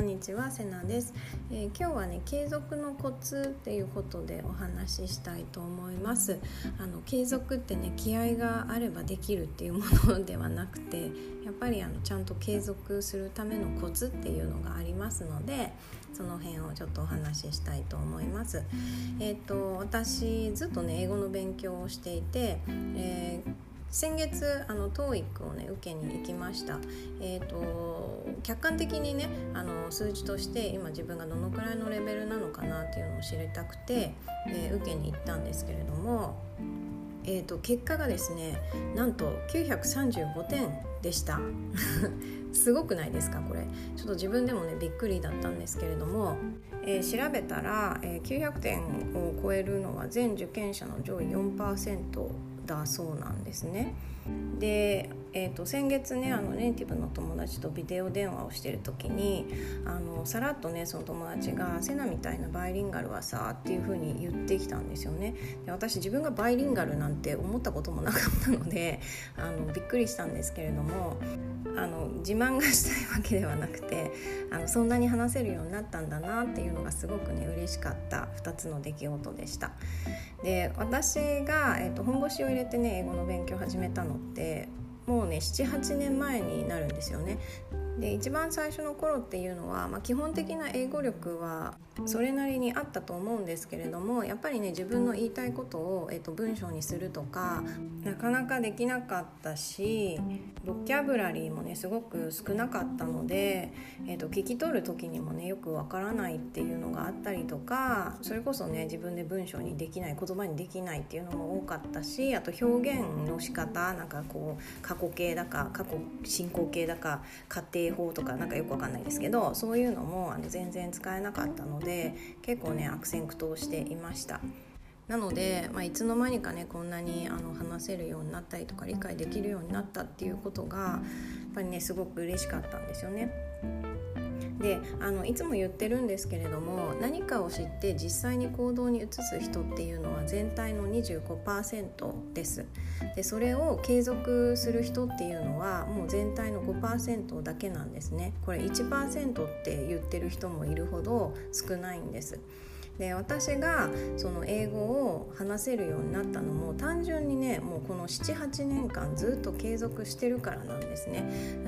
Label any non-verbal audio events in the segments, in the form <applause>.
こんにちはセナです、えー、今日はね継続のコツっていうことでお話ししたいと思います。あの継続ってね気合があればできるっていうものではなくてやっぱりあのちゃんと継続するためのコツっていうのがありますのでその辺をちょっとお話ししたいと思います。えっ、ー、と私ずっとね英語の勉強をしていて、えー先月あの TOEIC をね受けに行きました、えーと、客観的にねあの数字として今自分がどのくらいのレベルなのかなっていうのを知りたくて、えー、受けに行ったんですけれども、えーと、結果がですねなんと935点でした。<laughs> すごくないですかこれ。ちょっと自分でもねびっくりだったんですけれども、えー、調べたら、えー、900点を超えるのは全受験者の上位4%だそうなんですね。で、えーと、先月ねあのネイティブの友達とビデオ電話をしてる時にあのさらっとねその友達が「セナみたいなバイリンガルはさ」っていう風に言ってきたんですよね。で私自分がバイリンガルなんて思ったこともなかったのであのびっくりしたんですけれどもあの自慢がしたいわけではなくてあのそんなに話せるようになったんだなっていうのがすごくね嬉しかった2つの出来事でした。で私が、えーと、本腰を入れてね英語の勉強を始めたのってもうね78年前になるんですよね。で一番最初の頃っていうのは、まあ、基本的な英語力はそれなりにあったと思うんですけれどもやっぱりね自分の言いたいことを、えー、と文章にするとかなかなかできなかったしボキャブラリーもねすごく少なかったので、えー、と聞き取る時にもねよくわからないっていうのがあったりとかそれこそね自分で文章にできない言葉にできないっていうのも多かったしあと表現の仕方なんかこう過去形だか過去進行形だか家庭法とかなんかよくわかんないですけどそういうのもあの全然使えなかったので結構ね悪戦苦闘していました。なので、まあ、いつの間にかねこんなにあの話せるようになったりとか理解できるようになったっていうことがやっぱりねすごく嬉しかったんですよね。であのいつも言ってるんですけれども何かを知って実際に行動に移す人っていうのは全体の25%です。でそれを継続する人っていうのはもう全体の5%だけなんですね。これ1%って言ってる人もいるほど少ないんです。で私がその英語を話せるようになったのも単純にねもうこの78年間ずっと継続してるからなんですね。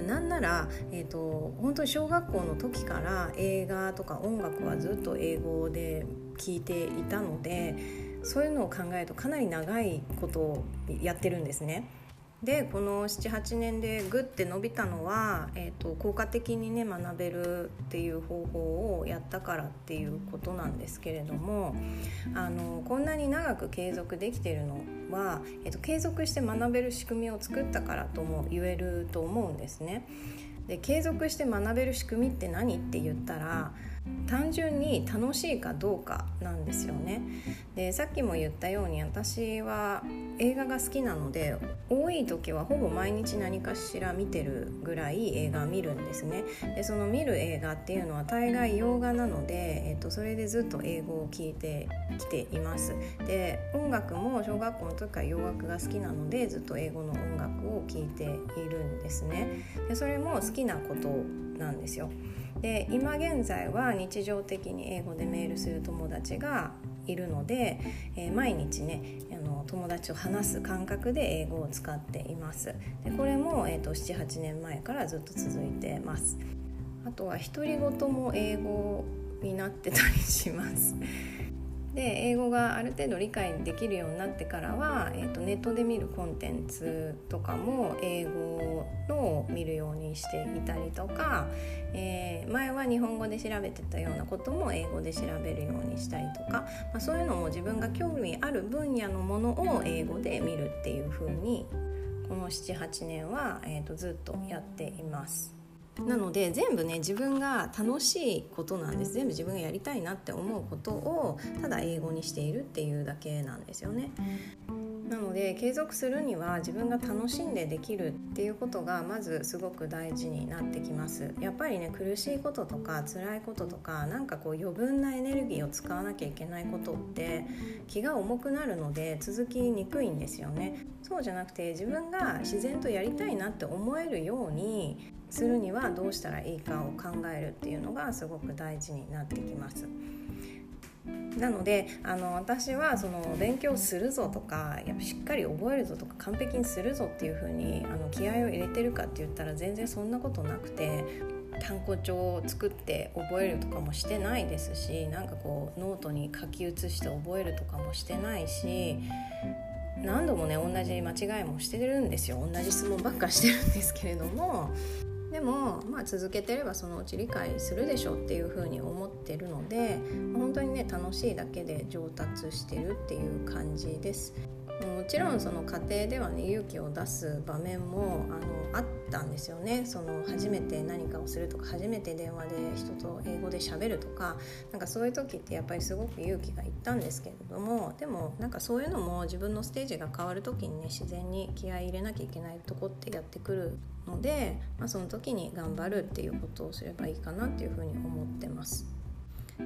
なんなら、えーと、本当に小学校の時から映画とか音楽はずっと英語で聴いていたのでそういうのを考えるとかなり長いことをやってるんですね。でこの78年でグッて伸びたのは、えーと、効果的にね学べるっていう方法をやったからっていうことなんですけれどもあのこんなに長く継続できてるのは、えーと継続して学べる仕組みを作ったからとも言えると思うんですね。で継続して学べる仕組みって何って言ったら単純に楽しいかどうかなんですよね。でさっきも言ったように私は映画が好きなので多い時はほぼ毎日何かしら見てるぐらい映画見るんですね。でその見る映画っていうのは大概洋画なので、えっと、それでずっと英語を聞いてきています。で音楽も小学校の時から洋楽が好きなのでずっと英語の音楽を聴いているんですね。でそれも好きなことなんですよ。で今現在は日常的に英語でメールする友達がいるので、えー、毎日ねあの友達を話す感覚で英語を使っています。でこれも、えーと、78年前からずっと続いてます。あとは独り言も英語になってたりします。で英語がある程度理解できるようになってからは、えーと、ネットで見るコンテンツとかも英語のを見るようにしていたりとか、えー、前は日本語で調べてたようなことも英語で調べるようにしたりとか、まあ、そういうのも自分が興味ある分野のものを英語で見るっていう風にこの78年は、えーとずっとやっています。なので全部ね自分が楽しいことなんです。全部自分がやりたいなって思うことをただ英語にしているっていうだけなんですよね。なので継続するには自分が楽しんでできるっていうことがまずすごく大事になってきます。やっぱりね苦しいこととか辛いこととかなんかこう余分なエネルギーを使わなきゃいけないことって気が重くなるので続きにくいんですよね。そうじゃなくて自分が自然とやりたいなって思えるようにするにはどうしたらいいかを考えるっていうのがすごく大事になってきます。なのであの私はその勉強するぞとかやっぱしっかり覚えるぞとか完璧にするぞっていう風にあに気合を入れてるかって言ったら全然そんなことなくて単語帳を作って覚えるとかもしてないですしなんかこうノートに書き写して覚えるとかもしてないし何度もね同じ間違いもしてるんですよ同じ質問ばっかしてるんですけれどもでも、まあ、続けてればそのうち理解するでしょっていうふうに思ってるので本当にね楽しいだけで上達してるっていう感じです。もちろんその家庭ではね勇気を出す場面もあのあったんですよねその初めて何かをするとか初めて電話で人と英語でしゃべるとかなんかそういう時ってやっぱりすごく勇気がいったんですけれどもでもなんかそういうのも自分のステージが変わる時にね自然に気合い入れなきゃいけないとこってやってくるので、まあ、その時に頑張るっていうことをすればいいかなっていうふうに思ってます。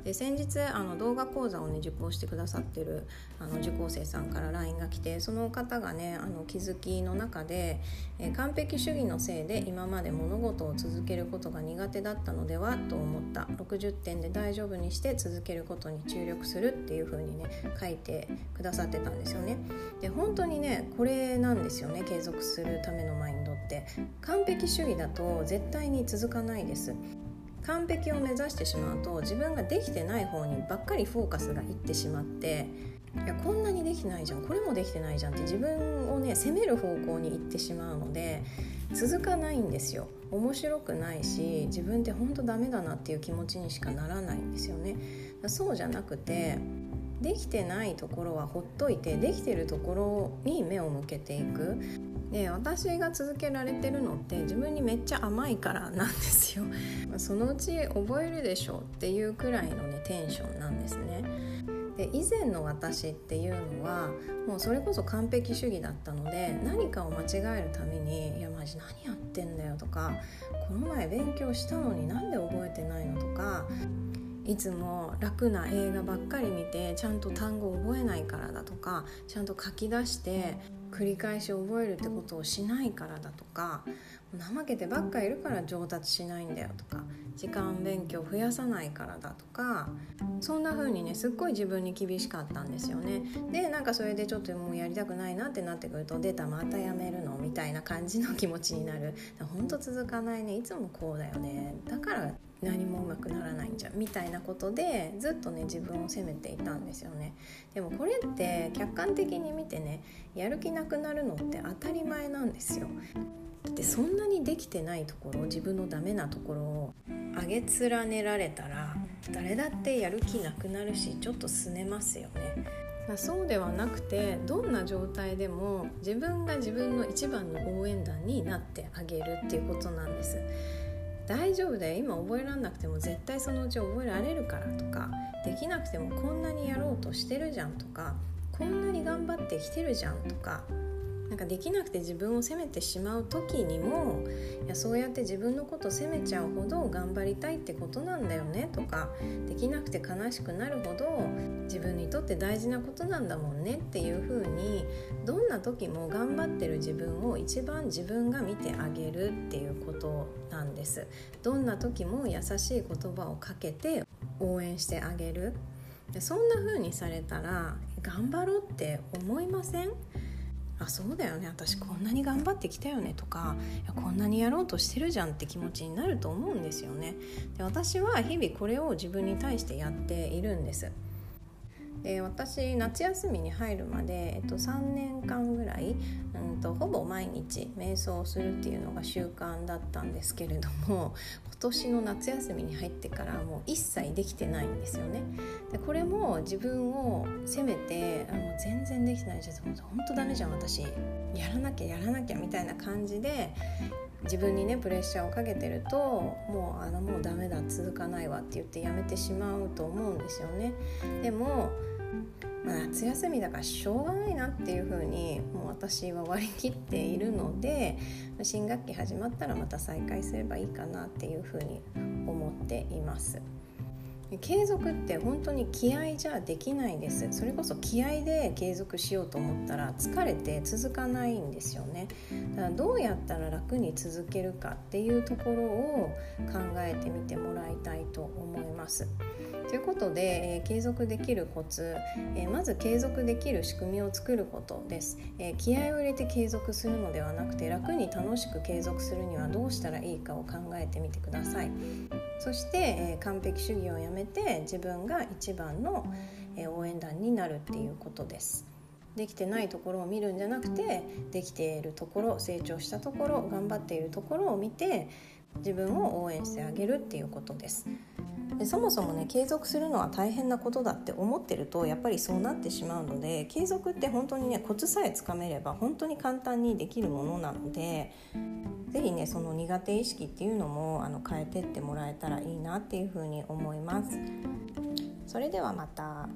で先日あの動画講座をね受講してくださってるあの受講生さんから LINE が来てその方がねあの気づきの中で、え完璧主義のせいで今まで物事を続けることが苦手だったのではと思った。60点で大丈夫にして続けることに注力するっていう風にね書いてくださってたんですよね。で本当にねこれなんですよね継続するためのマインドって。完璧主義だと絶対に続かないです。完璧を目指してしまうと自分ができてない方にばっかりフォーカスがいってしまっていやこんなにできないじゃんこれもできてないじゃんって自分をね責める方向に行ってしまうので続かないんですよ。面白くないし自分って本当ダメだなっていう気持ちにしかならないんですよね。そうじゃなくてできてないところはほっといてできてるところに目を向けていく。で私が続けられてるのって自分にめっちゃ甘いからなんですよ <laughs> そのうち覚えるでしょっていうくらいのねテンションなんですねで以前の私っていうのはもうそれこそ完璧主義だったので何かを間違えるために「いやマジ何やってんだよ」とか「この前勉強したのになんで覚えてないの?」とかいつも楽な映画ばっかり見てちゃんと単語覚えないからだとかちゃんと書き出して繰り返し覚えるってことをしないからだとか怠けてばっかいるから上達しないんだよとか時間勉強増やさないからだとかそんな風にねすっごい自分に厳しかったんですよね。でなんかそれでちょっともうやりたくないなってなってくると出たまたやめるのみたいな感じの気持ちになる。ほんと続かないね。いつもこうだよね。だから何もうまくならないんじゃんみたいなことでずっとね自分を責めていたんですよね。でもこれって客観的に見てねやる気なくなるのって当たり前なんですよ。でそんなにできてないところ自分のダメなところを上げ連ねられたら誰だってやる気なくなるしちょっとすねますよね。そうではなくてどんな状態でも自分が自分の一番の応援団になってあげるっていうことなんです。大丈夫だよ。今覚えらんなくても絶対そのうち覚えられるからとかできなくてもこんなにやろうとしてるじゃんとかこんなに頑張ってきてるじゃんとかなんかできなくて自分を責めてしまう時にもいやそうやって自分のこと責めちゃうほど頑張りたいってことなんだよねとかできなくて悲しくなるほど自分にとって大事なことなんだもんねっていう風にどんな時も頑張ってる自分を一番自分が見てあげるっていうことなんです。どんな時も優しい言葉をかけて応援してあげる。そんな風にされたら頑張ろうって思いません？あそうだよね。私こんなに頑張ってきたよねとかこんなにやろうとしてるじゃんって気持ちになると思うんですよね。で私は日々これを自分に対してやっているんです。で私夏休みに入るまで、えっと、3年間ぐらい、うんと、ほぼ毎日瞑想をするっていうのが習慣だったんですけれども今年の夏休みに入ってからもう一切できてないんですよね。でこれも自分を責めてあの全然できてないじゃん本当ダメじゃん私やらなきゃやらなきゃみたいな感じで自分にねプレッシャーをかけてるともうあのもうダメだ続かないわって言ってやめてしまうと思うんですよね。でもまあ、夏休みだからしょうがないなっていうふうにもう私は割り切っているので新学期始まったらまた再開すればいいかなっていうふうに思っています。継続って本当に気合じゃできないです。それこそ気合で継続しようと思ったら疲れて続かないんですよね。だからどうやったら楽に続けるかっていうところを考えてみてもらいたいと思います。ということで、えー、継続できるコツ、えー、まず継続できる仕組みを作ることです、えー、気合を入れて継続するのではなくて楽に楽しく継続するにはどうしたらいいかを考えてみてください。そして、え完璧主義をやめて自分が一番の、え応援団になるっていうことです。できてないところを見るんじゃなくてできているところ成長したところ頑張っているところを見て自分を応援してあげるっていうことです。でそもそもね継続するのは大変なことだって思ってるとやっぱりそうなってしまうので継続って本当にねコツさえつかめれば本当に簡単にできるものなので是非ねその苦手意識っていうのもあの変えてってもらえたらいいなっていうふうに思います。それではまた。